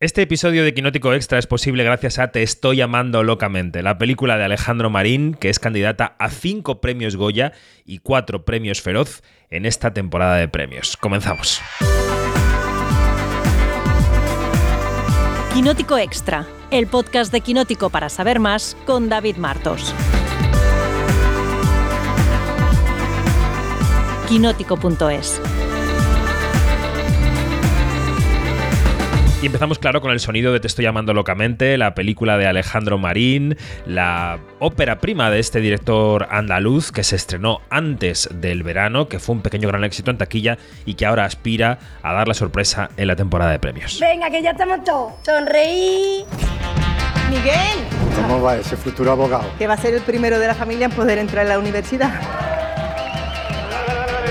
Este episodio de Quinótico Extra es posible gracias a Te estoy amando locamente, la película de Alejandro Marín, que es candidata a cinco premios Goya y cuatro premios Feroz en esta temporada de premios. Comenzamos. Quinótico Extra, el podcast de Quinótico para saber más con David Martos. Quinótico.es Y empezamos, claro, con el sonido de Te estoy llamando locamente, la película de Alejandro Marín, la ópera prima de este director andaluz que se estrenó antes del verano, que fue un pequeño gran éxito en taquilla y que ahora aspira a dar la sorpresa en la temporada de premios. Venga, que ya estamos todos. Sonreí. Miguel, ¿Cómo va ese futuro abogado? que va a ser el primero de la familia en poder entrar en la universidad.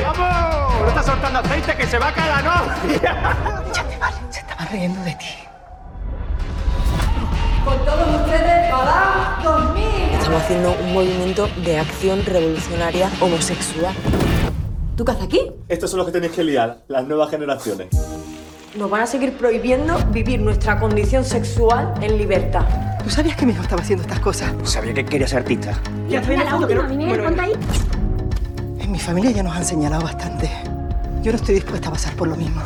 ¡Vamos! ¡No está soltando aceite que se va a caer la riendo de ti. Estamos haciendo un movimiento de acción revolucionaria homosexual. ¿Tú qué haces aquí? Estos son los que tenéis que liar, las nuevas generaciones. Nos van a seguir prohibiendo vivir nuestra condición sexual en libertad. ¿Tú sabías que mi hijo estaba haciendo estas cosas? Sabía que quería ser artista. Ya te la última, En mi familia ya nos han señalado bastante. Yo no estoy dispuesta a pasar por lo mismo.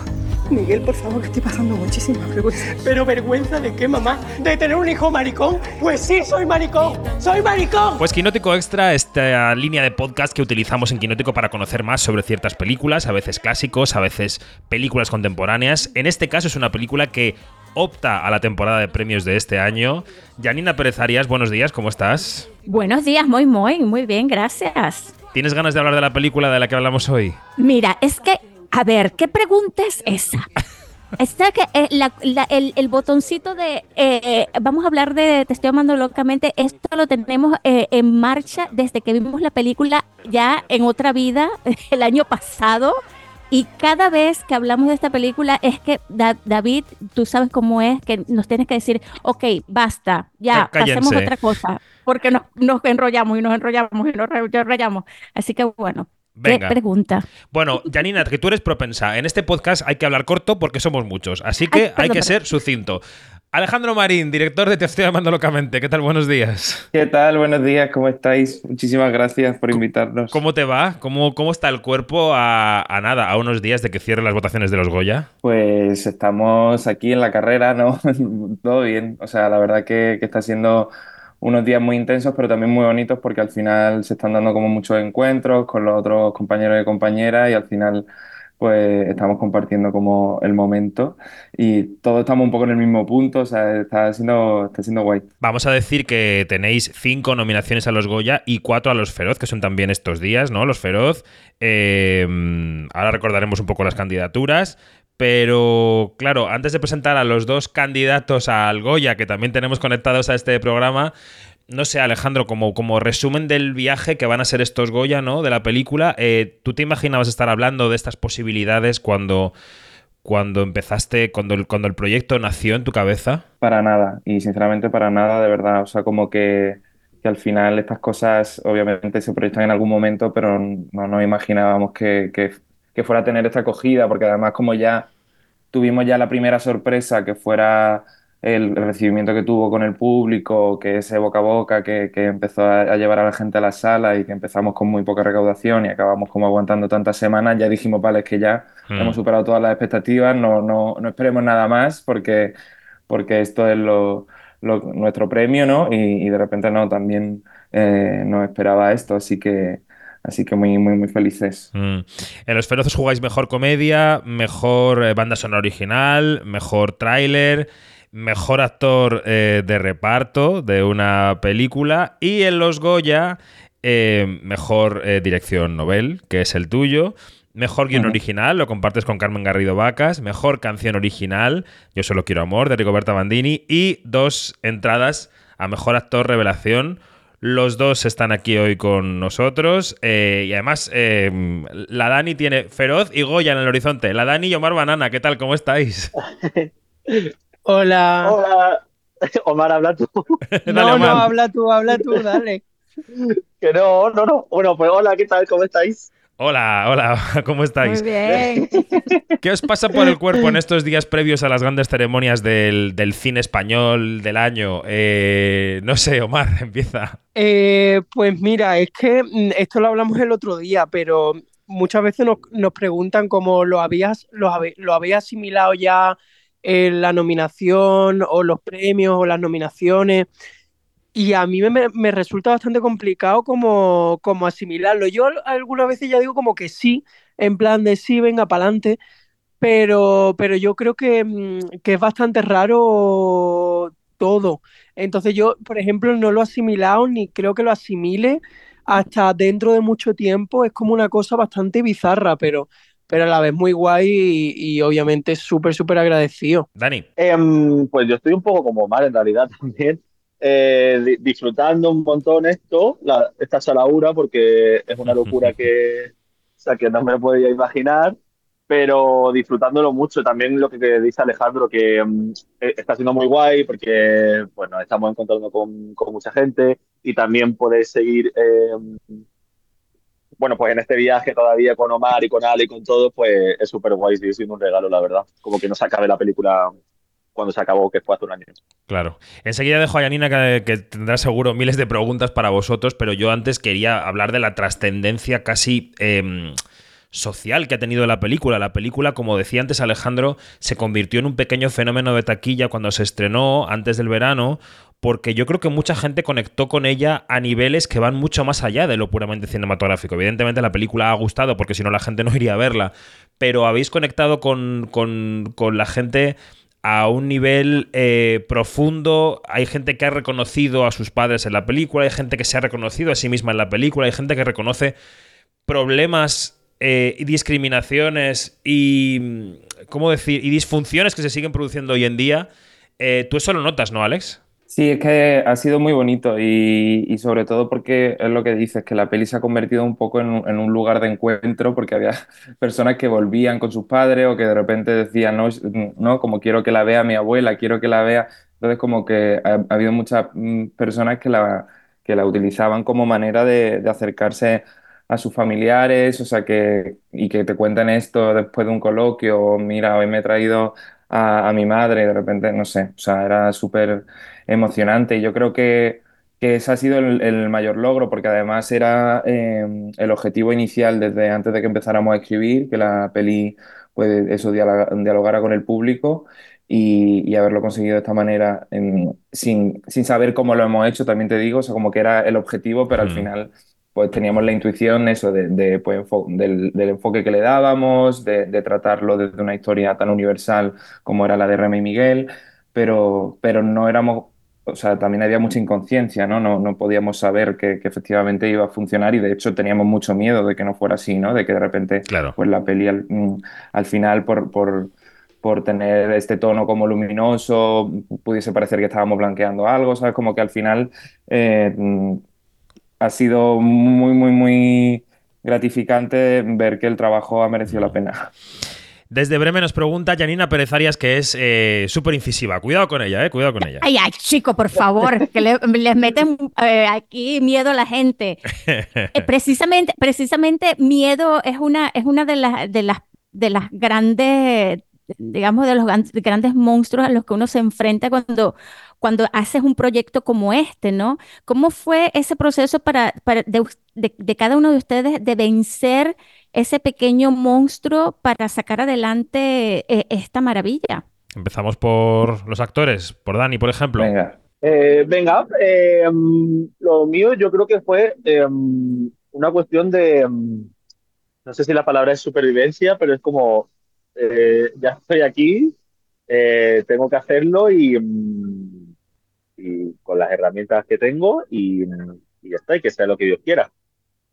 Miguel, por favor, que estoy pasando muchísima vergüenza. ¿Pero vergüenza de qué, mamá? ¿De tener un hijo maricón? Pues sí, soy maricón. ¡Soy maricón! Pues Quinótico Extra, esta línea de podcast que utilizamos en Quinótico para conocer más sobre ciertas películas, a veces clásicos, a veces películas contemporáneas. En este caso es una película que opta a la temporada de premios de este año. Janina Pérez Arias, buenos días, ¿cómo estás? Buenos días, muy, muy, muy bien, gracias. ¿Tienes ganas de hablar de la película de la que hablamos hoy? Mira, es que, a ver, ¿qué pregunta es esa? Está que eh, la- la- el, el botoncito de eh, eh, vamos a hablar de Te estoy amando locamente. Esto lo tenemos en marcha desde que vimos la película ya en otra vida el año pasado. Y cada vez que hablamos de esta película es que Da- David, tú sabes cómo es, que nos tienes que decir, ok, basta, ya, Cá- pasemos cállense. a otra cosa, porque nos, nos enrollamos y nos enrollamos y nos enrollamos. Así que bueno, Venga. qué pregunta. Bueno, Janina, que tú eres propensa. En este podcast hay que hablar corto porque somos muchos. Así que Ay, hay que perdón. ser sucinto. Alejandro Marín, director de Te estoy llamando locamente. ¿Qué tal? Buenos días. ¿Qué tal? Buenos días, ¿cómo estáis? Muchísimas gracias por invitarnos. ¿Cómo te va? ¿Cómo, cómo está el cuerpo a, a nada, a unos días de que cierren las votaciones de los Goya? Pues estamos aquí en la carrera, ¿no? Todo bien. O sea, la verdad que, que está siendo unos días muy intensos, pero también muy bonitos porque al final se están dando como muchos encuentros con los otros compañeros y compañeras y al final pues estamos compartiendo como el momento y todos estamos un poco en el mismo punto, o sea, está siendo, está siendo guay. Vamos a decir que tenéis cinco nominaciones a los Goya y cuatro a los Feroz, que son también estos días, ¿no? Los Feroz. Eh, ahora recordaremos un poco las candidaturas. Pero, claro, antes de presentar a los dos candidatos al Goya, que también tenemos conectados a este programa, no sé, Alejandro, como, como resumen del viaje que van a ser estos Goya, ¿no? De la película, eh, ¿tú te imaginabas estar hablando de estas posibilidades cuando, cuando empezaste, cuando el, cuando el proyecto nació en tu cabeza? Para nada, y sinceramente para nada, de verdad. O sea, como que, que al final estas cosas obviamente se proyectan en algún momento, pero no nos imaginábamos que, que, que fuera a tener esta acogida, porque además como ya tuvimos ya la primera sorpresa que fuera el recibimiento que tuvo con el público, que ese boca a boca que, que empezó a, a llevar a la gente a la sala y que empezamos con muy poca recaudación y acabamos como aguantando tantas semanas, ya dijimos, vale, es que ya Hmm. hemos superado todas las expectativas, no, no, no esperemos nada más porque, porque esto es lo, lo- nuestro premio, ¿no? Y, y de repente no, también eh, no esperaba esto, así que, así que muy, muy, muy felices. Mm. En Los Feroces jugáis mejor comedia, mejor eh, banda sonora original, mejor tráiler, mejor actor eh, de reparto de una película y en Los Goya eh, mejor eh, dirección novel, que es el tuyo. Mejor guion original, lo compartes con Carmen Garrido Vacas. Mejor canción original, Yo solo quiero amor, de Rigoberta Bandini. Y dos entradas a mejor actor revelación. Los dos están aquí hoy con nosotros. eh, y además, eh, la Dani tiene Feroz y Goya en el horizonte. La Dani y Omar Banana, ¿qué tal? ¿Cómo estáis? Hola. Hola. Omar, habla tú. Dale, No, no, habla tú, habla tú, dale. Que no, no, no. Bueno, pues hola, ¿qué tal? ¿Cómo estáis? Hola, hola, ¿cómo estáis? Muy bien. ¿Qué os pasa por el cuerpo en estos días previos a las grandes ceremonias del, del cine español del año? Eh, no sé, Omar, empieza. Eh, pues mira, es que mm, esto lo hablamos el otro día, pero muchas veces nos, nos preguntan cómo lo habías, lo, lo habéis asimilado ya en la nominación o los premios o las nominaciones. Y a mí me, me- me resulta bastante complicado como, como asimilarlo. Yo al- algunas veces ya digo como que sí, en plan de sí, venga, para adelante, pero, pero yo creo que, mm, que es bastante raro todo. Entonces yo, por ejemplo, no lo he asimilado ni creo que lo asimile hasta dentro de mucho tiempo. Es como una cosa bastante bizarra, pero, pero a la vez muy guay y, y obviamente súper, súper agradecido. Dani. Em, pues yo estoy un poco como mal en realidad también, eh, di- disfrutando un montón esto, la, esta salaura, porque es una locura que, o sea, que no me podía imaginar, pero disfrutándolo mucho. También lo que, dice Alejandro, que em, eh, está siendo muy guay, porque bueno, estamos encontrando con, con mucha gente y también podéis seguir, em, bueno, pues en este viaje todavía con Omar y con Ale y con todo, pues es súper guay, sigue siendo un regalo, la verdad. Como que no se acabe la película cuando se acabó, que fue hace un año. Claro. Enseguida dejo a Yanina que, que tendrá seguro miles de preguntas para vosotros, pero yo antes quería hablar de la trascendencia casi em, social que ha tenido la película. La película, como decía antes Alejandro, se convirtió en un pequeño fenómeno de taquilla cuando se estrenó antes del verano, porque yo creo que mucha gente conectó con ella a niveles que van mucho más allá de lo puramente cinematográfico. Evidentemente la película ha gustado, porque si no la gente no iría a verla, pero habéis conectado con, con- con la gente a un nivel eh, profundo. Hay gente que ha reconocido a sus padres en la película, hay gente que se ha reconocido a sí misma en la película, hay gente que reconoce problemas eh, y discriminaciones y, mm, ¿cómo decir? Y disfunciones que se siguen produciendo hoy en día. Eh, Tú eso lo notas, ¿no, Alex? Sí, es que ha sido muy bonito y, sobre todo porque es lo que dices, que la peli se ha convertido un poco en un, lugar de encuentro porque había personas que volvían con sus padres o que de repente decían, no, no, como quiero que la vea mi abuela, quiero que la vea. Entonces como que ha, ha habido muchas mm, personas que la, que la utilizaban como manera de, de acercarse a sus familiares, o sea, que, y que te cuenten esto después de un coloquio, o mira, hoy me he traído a, a mi madre, y de repente, no sé, o sea, era súper emocionante. Y yo creo que, que ese ha sido el, el mayor logro, porque además era eh, el objetivo inicial desde antes de que empezáramos a escribir, que la peli, pues eso, dialoga- dialogara con el público. Y, y haberlo conseguido de esta manera, en- sin, sin saber cómo lo hemos hecho, también te digo, o sea, como que era el objetivo, pero al Mm. final pues teníamos la intuición eso de, de, pues, enfo- del, del enfoque que le dábamos, de, de tratarlo desde una historia tan universal como era la de Remy Miguel, pero, pero no éramos, o sea, también había mucha inconsciencia, ¿no? No, no podíamos saber que, que efectivamente iba a funcionar y de hecho teníamos mucho miedo de que no fuera así, ¿no? De que de repente Claro. pues la peli al, mm, al final por, por, por tener este tono como luminoso pudiese parecer que estábamos blanqueando algo, ¿sabes? Como que al final eh, mm, ha sido muy, muy, muy gratificante ver que el trabajo ha merecido la pena. Desde Bremen nos pregunta Janina Pérez Arias, que es eh, súper incisiva. Cuidado con ella, ¿eh? Cuidado con ella. Ay, ay, chico, por favor, que le- les meten eh, aquí miedo a la gente. Eh, precisamente, precisamente miedo es una, es una de las, de las, de las grandes, digamos, de los grandes monstruos a los que uno se enfrenta cuando, cuando haces un proyecto como este, ¿no? ¿Cómo fue ese proceso para, para de, de- de cada uno de ustedes de vencer ese pequeño monstruo para sacar adelante eh, esta maravilla? Empezamos por los actores, por Dani, por ejemplo. Venga. Eh, venga, eh, lo mío yo creo que fue eh, una cuestión de, no sé si la palabra es supervivencia, pero es como, eh, ya estoy aquí, eh, tengo que hacerlo y, y con las herramientas que tengo y, y ya está, y que sea lo que Dios quiera.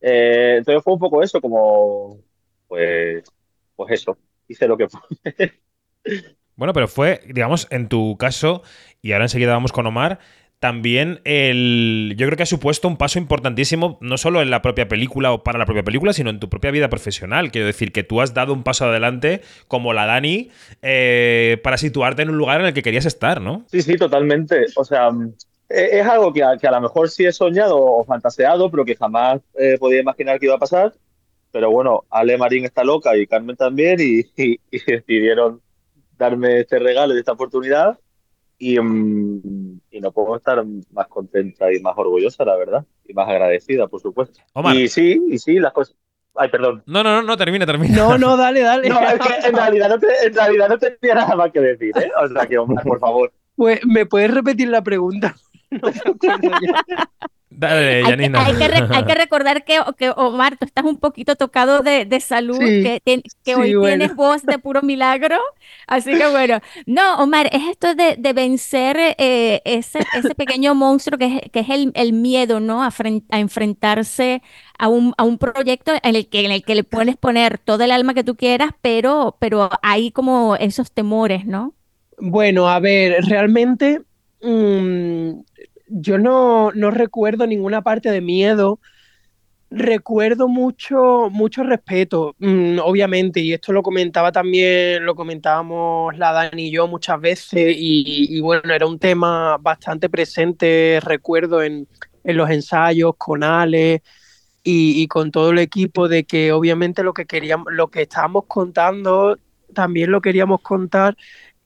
Eh, entonces fue un poco eso, como, pues, pues eso, hice lo que fue. Bueno, pero fue, digamos, en tu caso, y ahora enseguida vamos con Omar, también el. Yo creo que ha supuesto un paso importantísimo, no solo en la propia película o para la propia película, sino en tu propia vida profesional. Quiero decir que tú has dado un paso adelante, como la Dani, eh, para situarte en un lugar en el que querías estar, ¿no? Sí, sí, totalmente. O sea, mm, e- es algo que a, que a lo mejor sí he soñado o fantaseado, pero que jamás eh, podía imaginar que iba a pasar. pero bueno, Ale Marín está loca y Carmen también y, y- y decidieron darme este regalo y esta oportunidad y, mm, y no puedo estar más contenta y más orgullosa, la verdad, y más agradecida, por supuesto. Omar. Y sí, y sí, las cosas... Ay, perdón. No, no, no, no, termina, termina. No, no, dale, dale. No, es que en realidad no, te- en realidad no tenía nada más que decir, ¿eh? O sea que, Omar, por favor. Pues, ¿me puedes repetir la pregunta? No me acuerdo ya. Dale, Hay que, Janina. hay que re- hay que recordar que, que, Omar, tú estás un poquito tocado de, de salud, Sí, que, que sí, hoy bueno. tienes voz de puro milagro. Así que bueno, no, Omar, es esto de, de vencer eh, ese, ese pequeño monstruo que es, que es el, el miedo, ¿no? A, fren- a enfrentarse a un, a un proyecto en el que, en el que le puedes poner todo el alma que tú quieras, pero, pero hay como esos temores, ¿no? Bueno, a ver, realmente mm, yo no, no recuerdo ninguna parte de miedo. Recuerdo mucho, mucho respeto, mm, obviamente, y esto lo comentaba también, lo comentábamos la Dani y yo muchas veces, y, bueno, era un tema bastante presente, recuerdo en, en los ensayos con Ale y, y con todo el equipo, de que obviamente lo que queríamos, lo que estábamos contando, también lo queríamos contar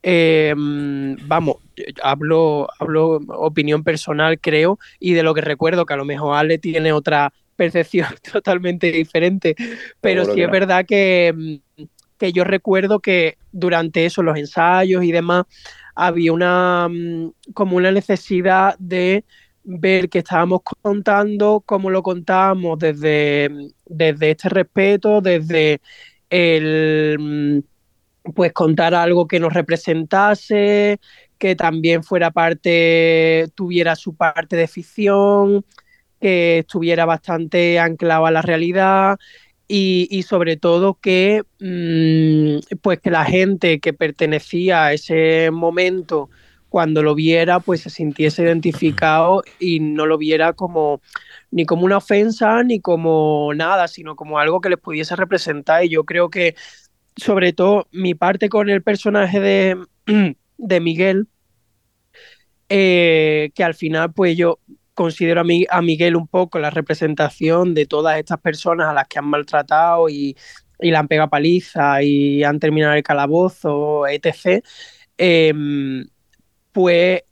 eh, vamos, hablo, hablo opinión personal, creo, y de lo que recuerdo, que a lo mejor Ale tiene otra percepción totalmente diferente, pero Seguro sí es no. verdad que, mm, que yo recuerdo que durante eso, los ensayos y demás, había una mm, como una necesidad de ver que estábamos contando, cómo lo contábamos desde, desde este respeto, desde el mm, pues contar algo que nos representase, que también fuera parte, tuviera su parte de ficción, que estuviera bastante anclado a la realidad y, y sobre todo que mm, pues que la gente que pertenecía a ese momento cuando lo viera pues se sintiese identificado y no lo viera como ni como una ofensa ni como nada, sino como algo que les pudiese representar. Y yo creo que sobre todo mi parte con el personaje de, de Miguel, eh, que al final pues yo considero a, mi, a Miguel un poco la representación de todas estas personas a las que han maltratado y, y le han pegado paliza y han terminado el calabozo, etc. Eh, pues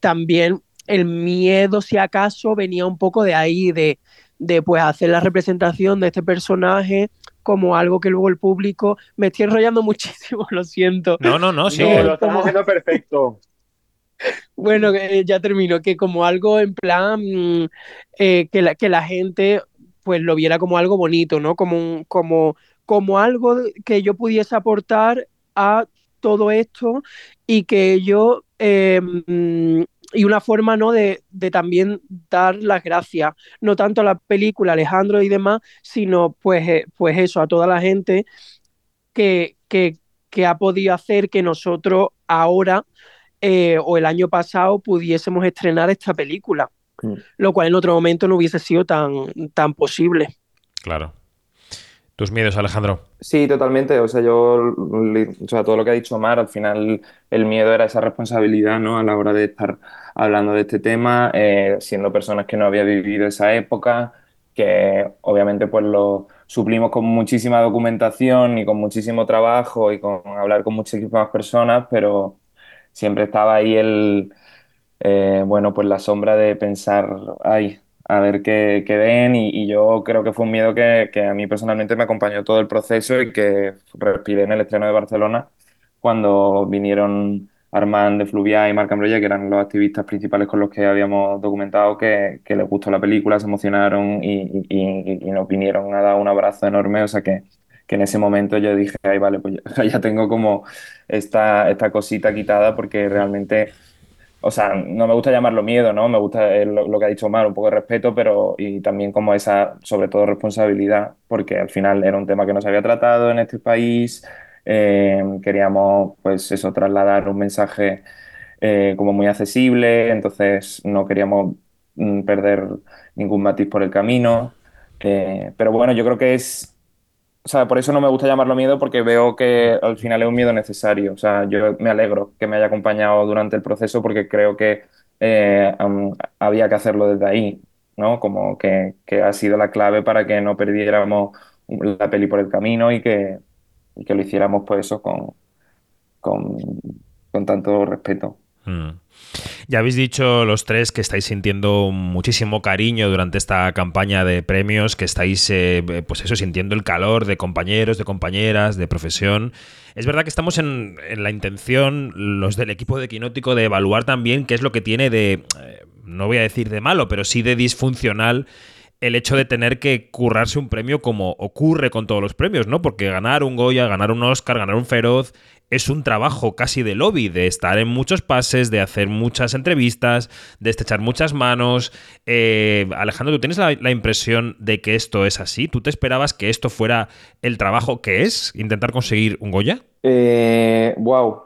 también el miedo, si acaso, venía un poco de ahí, de, de pues hacer la representación de este personaje como algo que luego el público me estoy enrollando muchísimo, lo siento. No, no, no, sí. No, lo estamos haciendo perfecto. Bueno, que ya termino, que como algo en plan mm, eh, que, la, que la gente pues lo viera como algo bonito, ¿no? Como, un- como, como algo que yo pudiese aportar a todo esto y que yo eh, mm, y una forma ¿no? de, de también dar las gracias, no tanto a la película, Alejandro y demás, sino pues, eh, pues eso, a toda la gente que, que, que ha podido hacer que nosotros ahora eh, o el año pasado pudiésemos estrenar esta película, Mm. lo cual en otro momento no hubiese sido tan, tan posible. Claro. Tus miedos, Alejandro. Sí, totalmente. O sea, yo, o sea, todo lo que ha dicho Omar, al final el miedo era esa responsabilidad, ¿no? A la hora de estar hablando de este tema, eh, siendo personas que no había vivido esa época, que obviamente pues lo suplimos con muchísima documentación y con muchísimo trabajo y con hablar con muchísimas personas, pero siempre estaba ahí el, eh, bueno, pues la sombra de pensar, ay, a ver qué, qué ven y, y yo creo que fue un miedo que, que a mí personalmente me acompañó todo el proceso y que respiré en el estreno de Barcelona cuando vinieron Armand de Fluvià y Marc Ambroya, que eran los activistas principales con los que habíamos documentado, que, que les gustó la película, se emocionaron y- y- y nos vinieron a dar un abrazo enorme, o sea que, que en ese momento yo dije, ay, vale, pues ya, ya tengo como esta, esta cosita quitada porque realmente o sea, no me gusta llamarlo miedo, ¿no? Me gusta eh, lo, que ha dicho Omar, un poco de respeto, pero y también como esa, sobre todo, responsabilidad, porque al final era un tema que no se había tratado en este país. eh, queríamos, pues eso, trasladar un mensaje eh, como muy accesible, entonces no queríamos mm, perder ningún matiz por el camino. Pero bueno, yo creo que es o sea, por eso no me gusta llamarlo miedo porque veo que al final es un miedo necesario. O sea, yo me alegro que me haya acompañado durante el proceso porque creo que eh, había que hacerlo desde ahí, ¿no? Como que, que ha sido la clave para que no perdiéramos la peli por el camino y que, que lo hiciéramos pues eso con, con, con tanto respeto. Mm. Ya habéis dicho los tres que estáis sintiendo muchísimo cariño durante esta campaña de premios, que estáis, eh, pues eso, sintiendo el calor de compañeros, de compañeras, de profesión. Es verdad que estamos en, la intención, los del equipo de Quinótico, de evaluar también qué es lo que tiene de, eh, no voy a decir de malo, pero sí de disfuncional el hecho de tener que currarse un premio como ocurre con todos los premios, ¿no? Porque ganar un Goya, ganar un Oscar, ganar un Feroz es un trabajo casi de lobby, de estar en muchos pases, de hacer muchas entrevistas, de estrechar muchas manos. Eh, Alejandro, ¿tú tienes la, la, impresión de que esto es así? ¿Tú te esperabas que esto fuera el trabajo que es, intentar conseguir un Goya? Eh, wow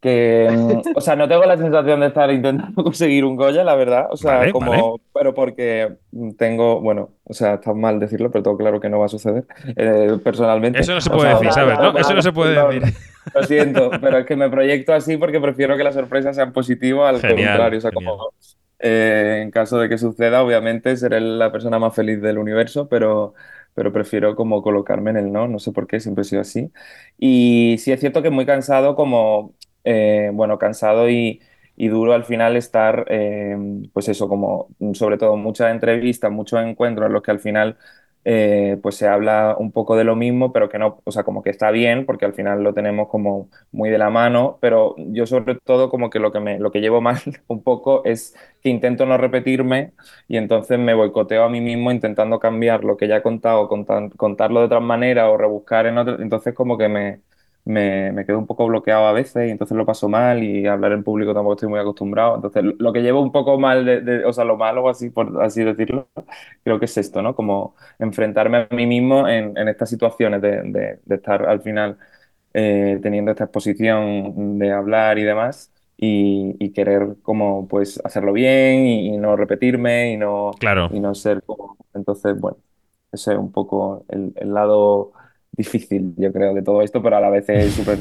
que, mm, o sea, no tengo la sensación de estar intentando conseguir un Goya, la verdad, o sea, Vale, como, vale. pero porque tengo, bueno, o sea, está mal decirlo, pero tengo claro que no va a suceder, eh, personalmente. Eso no se O puede sea, decir, ¿sabes? No, eso no se puede no, decir. Lo siento, pero es que me proyecto así porque prefiero que las sorpresas sean positivas al Genial, contrario, o sea, genial. como eh, en caso de que suceda, obviamente seré la persona más feliz del universo, pero, pero prefiero como colocarme en el no, no sé por qué, siempre he sido así. Y sí es cierto que muy cansado como, eh, bueno, cansado y, y duro al final estar, eh, pues eso, como sobre todo muchas entrevistas, muchos encuentros en los que al final eh, pues se habla un poco de lo mismo, pero que no, o sea, como que está bien, porque al final lo tenemos como muy de la mano, pero yo sobre todo como que lo que me, lo que llevo mal un poco es que intento no repetirme y entonces me boicoteo a mí mismo intentando cambiar lo que ya he contado, contar- contarlo de otra manera o rebuscar en otro, entonces como que me, me, me quedo un poco bloqueado a veces y entonces lo paso mal y hablar en público tampoco estoy muy acostumbrado, entonces lo, lo que llevo un poco mal, de, de- o sea, lo malo así, por así decirlo, creo que es esto, ¿no? Como enfrentarme a mí mismo en, en estas situaciones de, de- de estar al final eh, teniendo esta exposición de hablar y demás y, y querer como pues hacerlo bien y, y no repetirme y no, Claro. y no ser como... Entonces, bueno, ese es un poco el, el lado difícil, yo creo, de todo esto, pero a la vez es súper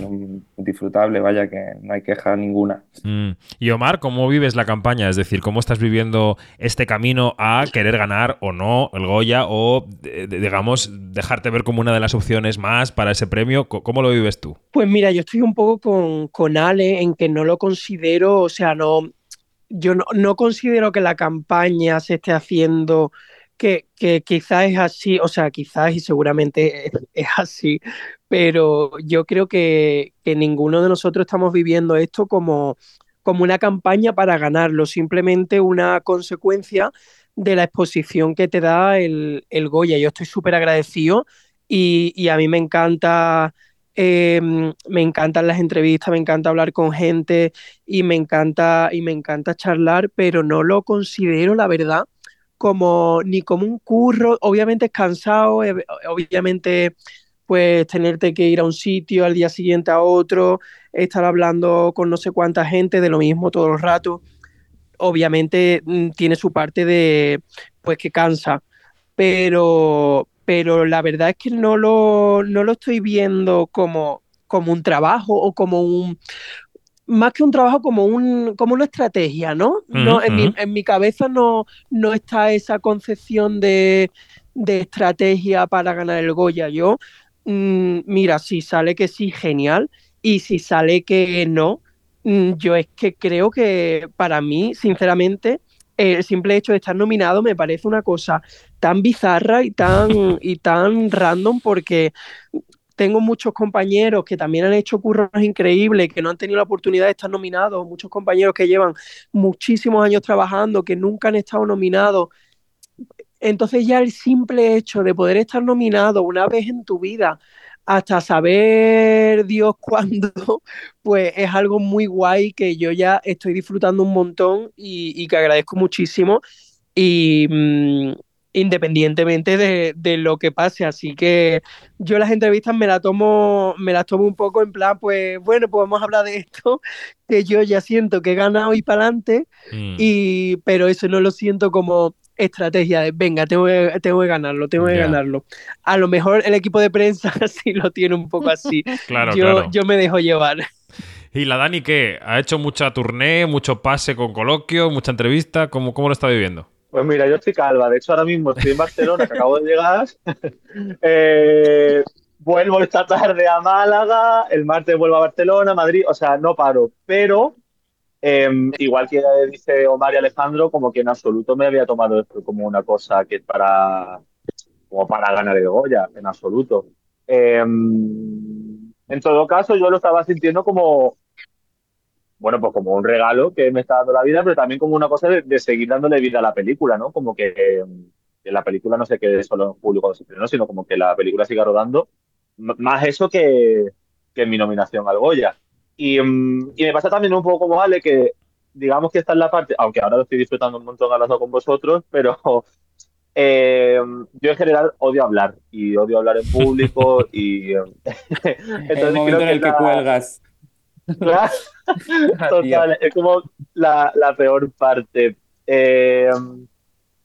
disfrutable, vaya, que no hay queja ninguna. Mm. Y Omar, ¿cómo vives la campaña? Es decir, ¿cómo estás viviendo este camino a querer ganar o no el Goya o, de- de- digamos, dejarte ver como una de las opciones más para ese premio? ¿Cómo lo vives tú? Pues mira, yo estoy un poco con, con Ale en que no lo considero, o sea, no, yo no, no considero que la campaña se esté haciendo, que, quizás es así, o sea, quizás y seguramente es, así, pero yo creo que, ninguno de nosotros estamos viviendo esto como, como una campaña para ganarlo, simplemente una consecuencia de la exposición que te da el, el Goya. Yo estoy súper agradecido y, a mí me encanta eh, me encantan las entrevistas, me encanta hablar con gente y me encanta, y me encanta charlar, pero no lo considero, la verdad, ni como un curro. Obviamente es cansado, eh, obviamente pues tenerte que ir a un sitio al día siguiente a otro, estar hablando con no sé cuánta gente de lo mismo todo el rato. Obviamente mm, tiene su parte de pues que cansa, pero, pero la verdad es que no lo, no lo estoy viendo como, como un trabajo o como un, más que un trabajo, como, un, como una estrategia, ¿no? en, mi, en mi cabeza no, no está esa concepción de, de estrategia para ganar el Goya. Yo, mm, mira, si sale que sí, genial, y si sale que no, mm, yo es que creo que para mí, sinceramente, el simple hecho de estar nominado me parece una cosa tan bizarra y tan, y tan random porque tengo muchos compañeros que también han hecho curros increíbles, que no han tenido la oportunidad de estar nominados, muchos compañeros que llevan muchísimos años trabajando, que nunca han estado nominados. Entonces ya el simple hecho de poder estar nominado una vez en tu vida, hasta saber Dios cuándo, pues es algo muy guay que yo ya estoy disfrutando un montón y, y que agradezco muchísimo. Y, mm, independientemente de, de lo que pase. Así que yo las entrevistas me las tomo, me las tomo un poco en plan, pues bueno, pues vamos a hablar de esto, que yo ya siento que he ganado y para adelante, Mm. y, pero eso no lo siento como estrategia de venga, tengo que, tengo que ganarlo, tengo que ganarlo. A lo mejor el equipo de prensa sí lo tiene un poco así. Claro, yo, claro. yo me dejo llevar. ¿Y la Dani qué? ¿Ha hecho mucha tournée, mucho pase con coloquio, mucha entrevista? ¿Cómo, cómo lo está viviendo? Pues mira, yo estoy calva. De hecho, ahora mismo estoy en Barcelona, que acabo de llegar. Eh, vuelvo esta tarde a Málaga. El martes vuelvo a Barcelona, Madrid. O sea, no paro. Pero, eh, igual que dice Omar y Alejandro, como que en absoluto me había tomado esto como una cosa que para, como para ganar el Goya, en absoluto. Eh, en todo caso, yo lo estaba sintiendo como, bueno, pues como un regalo que me está dando la vida, pero también como una cosa de, de seguir dándole vida a la película, ¿no? Como que, que la película no se quede solo en público ¿no? sino como que la película siga rodando. M más eso que, que mi nominación al Goya. Y, um, y, me pasa también un poco como Ale, que digamos que esta es la parte, aunque ahora lo estoy disfrutando un montón hablando con vosotros, pero eh, yo en general odio hablar y odio hablar en público y entonces el momento en el que, la... cuelgas total es como la, la peor parte. Eh,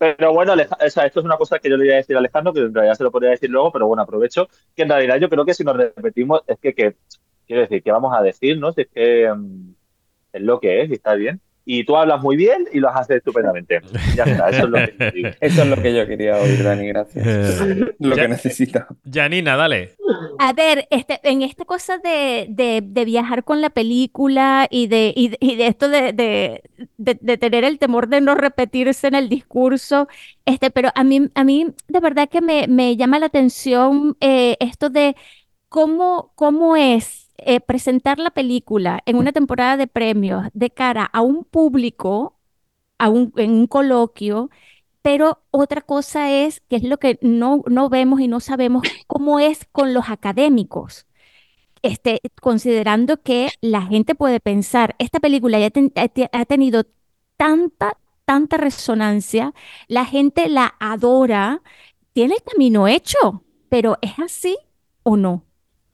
pero bueno o sea, esto es una cosa que yo le iba a decir a Alejandro que en realidad se lo podría decir luego pero bueno aprovecho que en realidad yo creo que si nos repetimos es que, que quiero decir que vamos a decir no si es que um, es lo que es y está bien y tú hablas muy bien y lo haces estupendamente. Ya está, eso es lo que, digo. Eso es lo que yo quería oír, Dani, gracias. lo que necesito. Janina, dale. A ver, este, en esta cosa de, de, de viajar con la película y de, y, y de esto de, de, tener el temor de no repetirse en el discurso, este, pero a mí, a mí de verdad que me, me llama la atención eh, esto de cómo, cómo es eh, presentar la película en una temporada de premios de cara a un público, a un, en un coloquio, pero otra cosa es, que es lo que no, no vemos y no sabemos, cómo es con los académicos. Este, considerando que la gente puede pensar, esta película ya ten, ha tenido tanta, tanta resonancia, la gente la adora, tiene el camino hecho, pero ¿es así o no?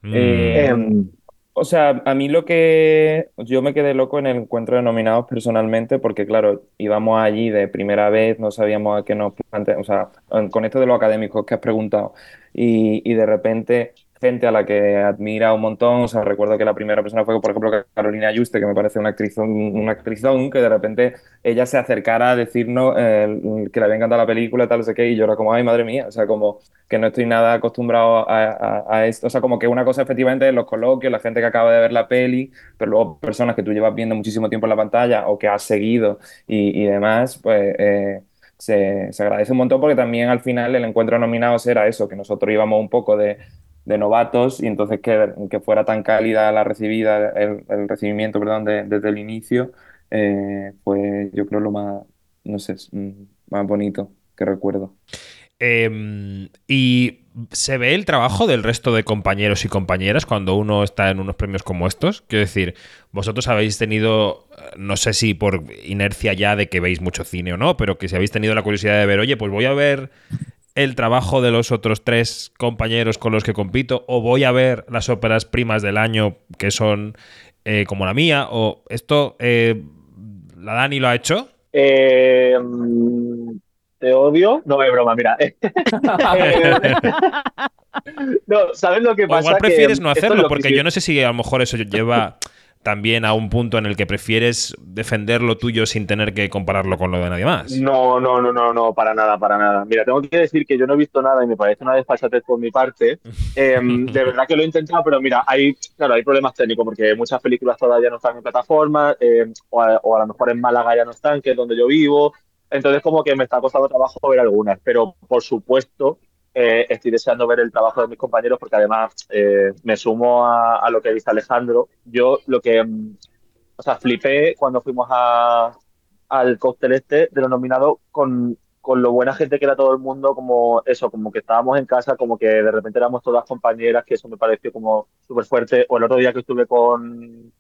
Eh, um, o sea, a mí lo que yo me quedé loco en el encuentro de nominados personalmente, porque claro, íbamos allí de primera vez, no sabíamos a qué nos planteamos, o sea, con esto de los académicos que has preguntado, y, y de repente gente a la que admira un montón. O sea, recuerdo que la primera persona fue, por ejemplo, Carolina Yuste, que me parece una actrizón, una actrizón que de repente ella se acercara a decirnos eh, que le había encantado la película, tal, sé qué, y yo era como, ay, madre mía, o sea, como que no estoy nada acostumbrado a, a, a, esto. O sea, como que una cosa efectivamente en los coloquios, la gente que acaba de ver la peli, pero luego personas que tú llevas viendo muchísimo tiempo en la pantalla o que has seguido y, y demás, pues... Eh, se, se, agradece un montón porque también al final el encuentro nominados era eso, que nosotros íbamos un poco de, de novatos y entonces que, que, fuera tan cálida la recibida, el, recibimiento, perdón, de, desde el inicio, eh, pues yo creo lo más, no sé, mm, más bonito que recuerdo. Eh, y se ve el trabajo del resto de compañeros y compañeras cuando uno está en unos premios como estos. Quiero decir, vosotros habéis tenido, no sé si por inercia ya de que veis mucho cine o no, pero que si habéis tenido la curiosidad de ver, oye, pues voy a ver el trabajo de los otros tres compañeros con los que compito o voy a ver las óperas primas del año que son eh, como la mía o esto eh, la Dani lo ha hecho eh, te odio. No es broma mira. No sabes lo que pasa o igual prefieres que no hacerlo porque yo no sé si a lo mejor eso lleva también a un punto en el que prefieres defender lo tuyo sin tener que compararlo con lo de nadie más. No, no, no, no, no, para nada, para nada. Mira, tengo que decir que yo no he visto nada y me parece una desfachatez por mi parte. Eh, de verdad que lo he intentado, pero mira, hay, claro, hay problemas técnicos porque muchas películas todavía no están en plataforma eh, o, a, o, a, lo mejor en Málaga ya no están, que es donde yo vivo. Entonces como que me está costando trabajo ver algunas, pero por supuesto eh, estoy deseando ver el trabajo de mis compañeros porque además eh, me sumo a, lo que dice Alejandro. Yo lo que, o sea, flipé cuando fuimos a, al cóctel este de los nominados con, con lo buena gente que era todo el mundo, como eso, como que estábamos en casa, como que de repente éramos todas compañeras, que eso me pareció como súper fuerte. O el otro día que estuve con,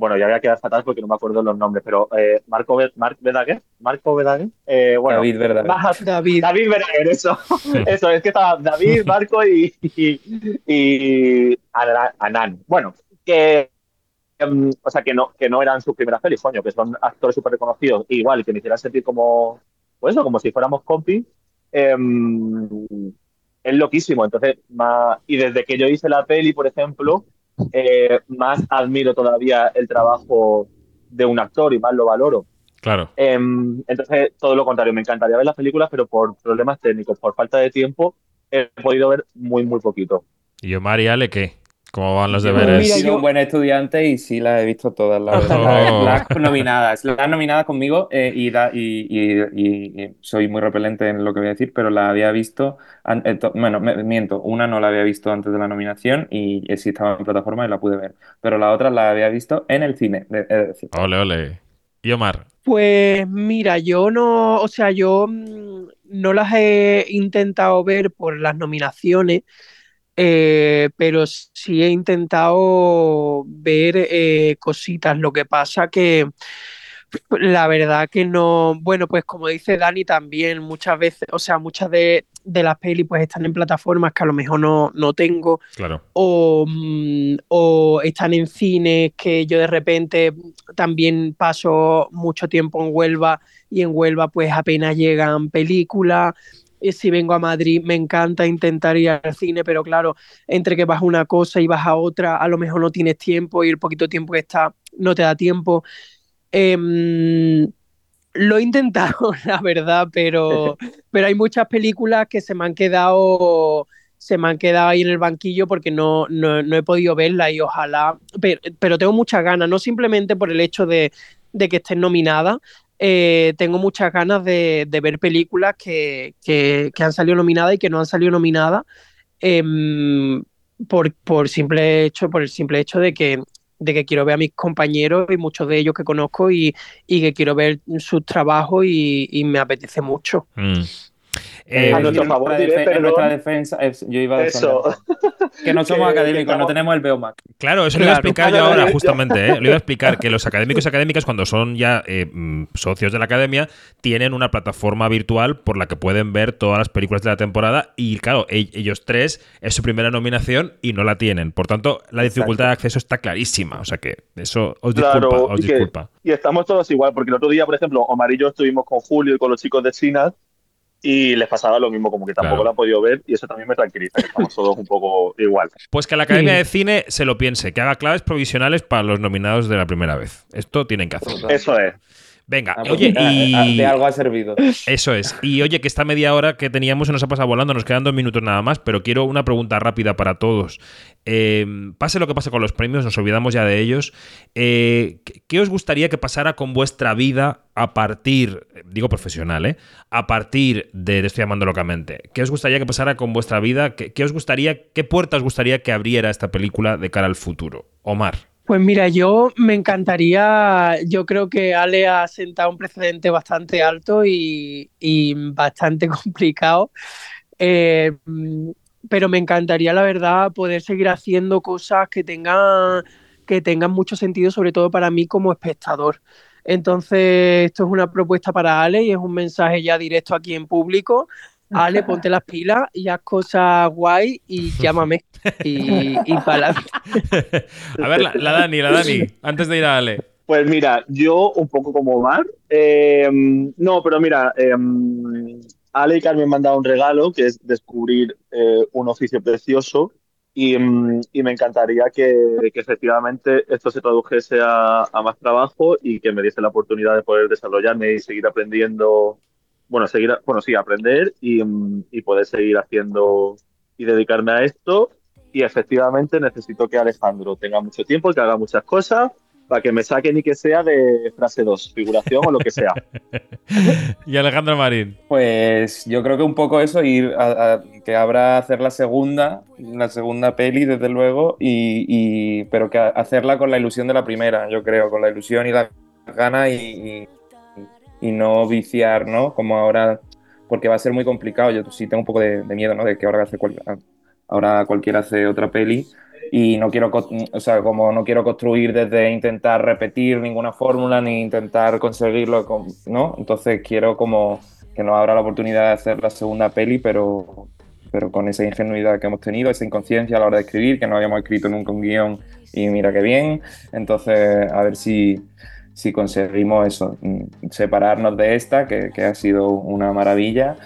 bueno, ya voy a quedar fatal porque no me acuerdo los nombres, pero eh, Marco Marc Verdaguer, Marco Verdaguer, eh, bueno, David Verdaguer. David. David Verdaguer, eso, eso, es que estaba David, Marco y, y, y Anán. Bueno, que, um, o sea, que no, que no eran sus primeras pelis, coño, que son actores súper reconocidos, igual, que me hicieran sentir como, pues eso, como si fuéramos compis, eh, es loquísimo, entonces, más, y desde que yo hice la peli, por ejemplo, eh, más admiro todavía el trabajo de un actor y más lo valoro. Claro. Em, entonces, todo lo contrario, me encantaría ver las películas, pero por problemas técnicos, por falta de tiempo, he podido ver muy, muy poquito. ¿Y Omar y Ale qué? ¿Cómo van los Yo deberes? he sido un buen estudiante y sí las he visto todas. Oh. Las, las nominadas. Las nominadas conmigo eh, y, da- y- y- y- y soy muy repelente en lo que voy a decir, pero la había visto. eh, to- bueno, me- miento, una no la había visto antes de la nominación y eh, sí estaba en plataforma y la pude ver. Pero la otra la había visto en el cine. de- es decir. Ole, ole. ¿Y Omar? Pues mira, yo no, o sea, yo mm, no las he intentado ver por las nominaciones, eh, pero sí he intentado ver eh, cositas. Lo que pasa que la verdad que no, bueno, pues como dice Dani también, muchas veces, o sea, muchas de, de las pelis pues están en plataformas que a lo mejor no, no tengo Claro. o, mm, o están en cines que yo de repente también paso mucho tiempo en Huelva y en Huelva pues apenas llegan películas. Si vengo a Madrid me encanta intentar ir al cine, pero claro, entre que vas a una cosa y vas a otra, a lo mejor no tienes tiempo y el poquito tiempo que está no te da tiempo. Em, lo he intentado, la verdad, pero, pero hay muchas películas que se me han quedado, se me han quedado ahí en el banquillo porque no, no, no he podido verlas y ojalá, pero, pero tengo muchas ganas, no simplemente por el hecho de, de que estén nominadas, eh, tengo muchas ganas de, ver películas que, que, han salido nominadas y que no han salido nominadas em, por, por, simple hecho, por el simple hecho de que, de que quiero ver a mis compañeros y muchos de ellos que conozco y, y que quiero ver sus trabajos y, y me apetece mucho. Mm. Eh, a nuestro en favor nuestra diré, en nuestra defensa, es- yo iba a Eso. defender. Que no somos Que- que académicos, no tenemos el BEOMAC. Claro, eso lo iba a Claro. explicar yo ahora, yo- justamente. ¿eh? Lo iba a explicar que los académicos y académicas, cuando son ya eh, mm, socios de la academia, tienen una plataforma virtual por la que pueden ver todas las películas de la temporada. Y claro, ellos tres es su primera nominación y no la tienen. Por tanto, la dificultad de acceso está clarísima. O sea que eso os disculpa. Claro, os y, que- disculpa. y estamos todos igual, porque el otro día, por ejemplo, Omar y yo estuvimos con Julio y con los chicos de China y les pasaba lo mismo, como que tampoco Claro. lo han podido ver y eso también me tranquiliza, que estamos todos un poco igual. Pues que la Academia Sí. de Cine se lo piense, que haga claves provisionales para los nominados de la primera vez. Esto tienen que hacer. Eso es. Venga, Ah, pues, oye, ah, ah, y... De algo ha servido. Eso es. Y oye, que esta media hora que teníamos se nos ha pasado volando, nos quedan dos minutos nada más, pero quiero una pregunta rápida para todos. Eh, pase lo que pase con los premios, nos olvidamos ya de ellos. Eh, ¿qué- ¿Qué os gustaría que pasara con vuestra vida a partir, digo profesional, ¿eh? A partir de, estoy llamando locamente, ¿qué os gustaría que pasara con vuestra vida? ¿Qué, os gustaría, qué puertas os gustaría que abriera esta película de cara al futuro? Omar. Pues mira, yo me encantaría, yo creo que Ale ha sentado un precedente bastante alto y, y bastante complicado, Eh, pero me encantaría, la verdad, poder seguir haciendo cosas que tengan, que tengan mucho sentido, sobre todo para mí como espectador. Entonces, esto es una propuesta para Ale y es un mensaje ya directo aquí en público. Ale, ponte las pilas y haz cosas guay y llámame. Y, y para a ver, la, la Dani, la Dani, antes de ir a Ale. Pues mira, yo un poco como Omar. eh, no, pero mira, eh, Ale y Carmen me han dado un regalo que es descubrir eh, un oficio precioso y, mm, me encantaría que, efectivamente esto se tradujese a, más trabajo y que me diese la oportunidad de poder desarrollarme y seguir aprendiendo, bueno, seguir, bueno, sí, aprender y, mm, y poder seguir haciendo y dedicarme a esto. Y efectivamente necesito que Alejandro tenga mucho tiempo, que haga muchas cosas para que me saquen y que sea de frase 2, figuración o lo que sea. Y Alejandro Marín. Pues yo creo que un poco eso, ir a, a- que habrá hacer la segunda, la segunda peli, desde luego, y, y- pero que a- hacerla con la ilusión de la primera, yo creo, con la ilusión y la gana y, y- y no viciar, ¿no? Como ahora, porque va a ser muy complicado. Yo sí tengo un poco de, de miedo, ¿no? De que ahora hace cual- ahora cualquiera hace otra peli y no quiero, o sea, como no quiero construir desde intentar repetir ninguna fórmula ni intentar conseguirlo, con- ¿no? Entonces quiero como que nos abra la oportunidad de hacer la segunda peli, pero, pero con esa ingenuidad que hemos tenido, esa inconsciencia a la hora de escribir, que no habíamos escrito nunca un guion y mira qué bien. Entonces, a ver si, si conseguimos eso, mm, separarnos de esta, que, que ha sido una maravilla,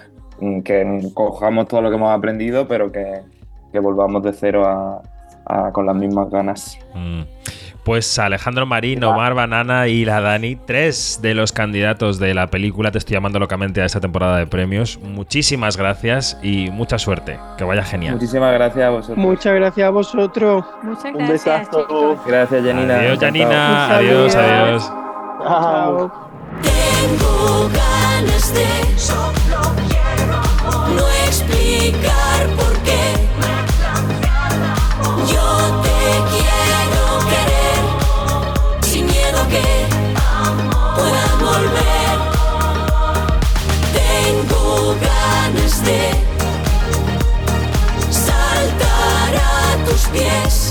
mm, que cojamos todo lo que hemos aprendido, pero que, que volvamos de cero a, con las mismas ganas. Mm. Pues Alejandro Marín, Omar Banana y la Dani, tres de los candidatos de la película Te estoy llamando locamente a esta temporada de premios. Muchísimas gracias y mucha suerte. Que vaya genial. Muchísimas gracias a vosotros. Muchas gracias a vosotros. Muchas Un gracias. besazo. chicos. Gracias, Janina. Adiós. Janina. Un. Adiós, adiós. Chao. Tengo ganas de no explicar saltar a tus pies,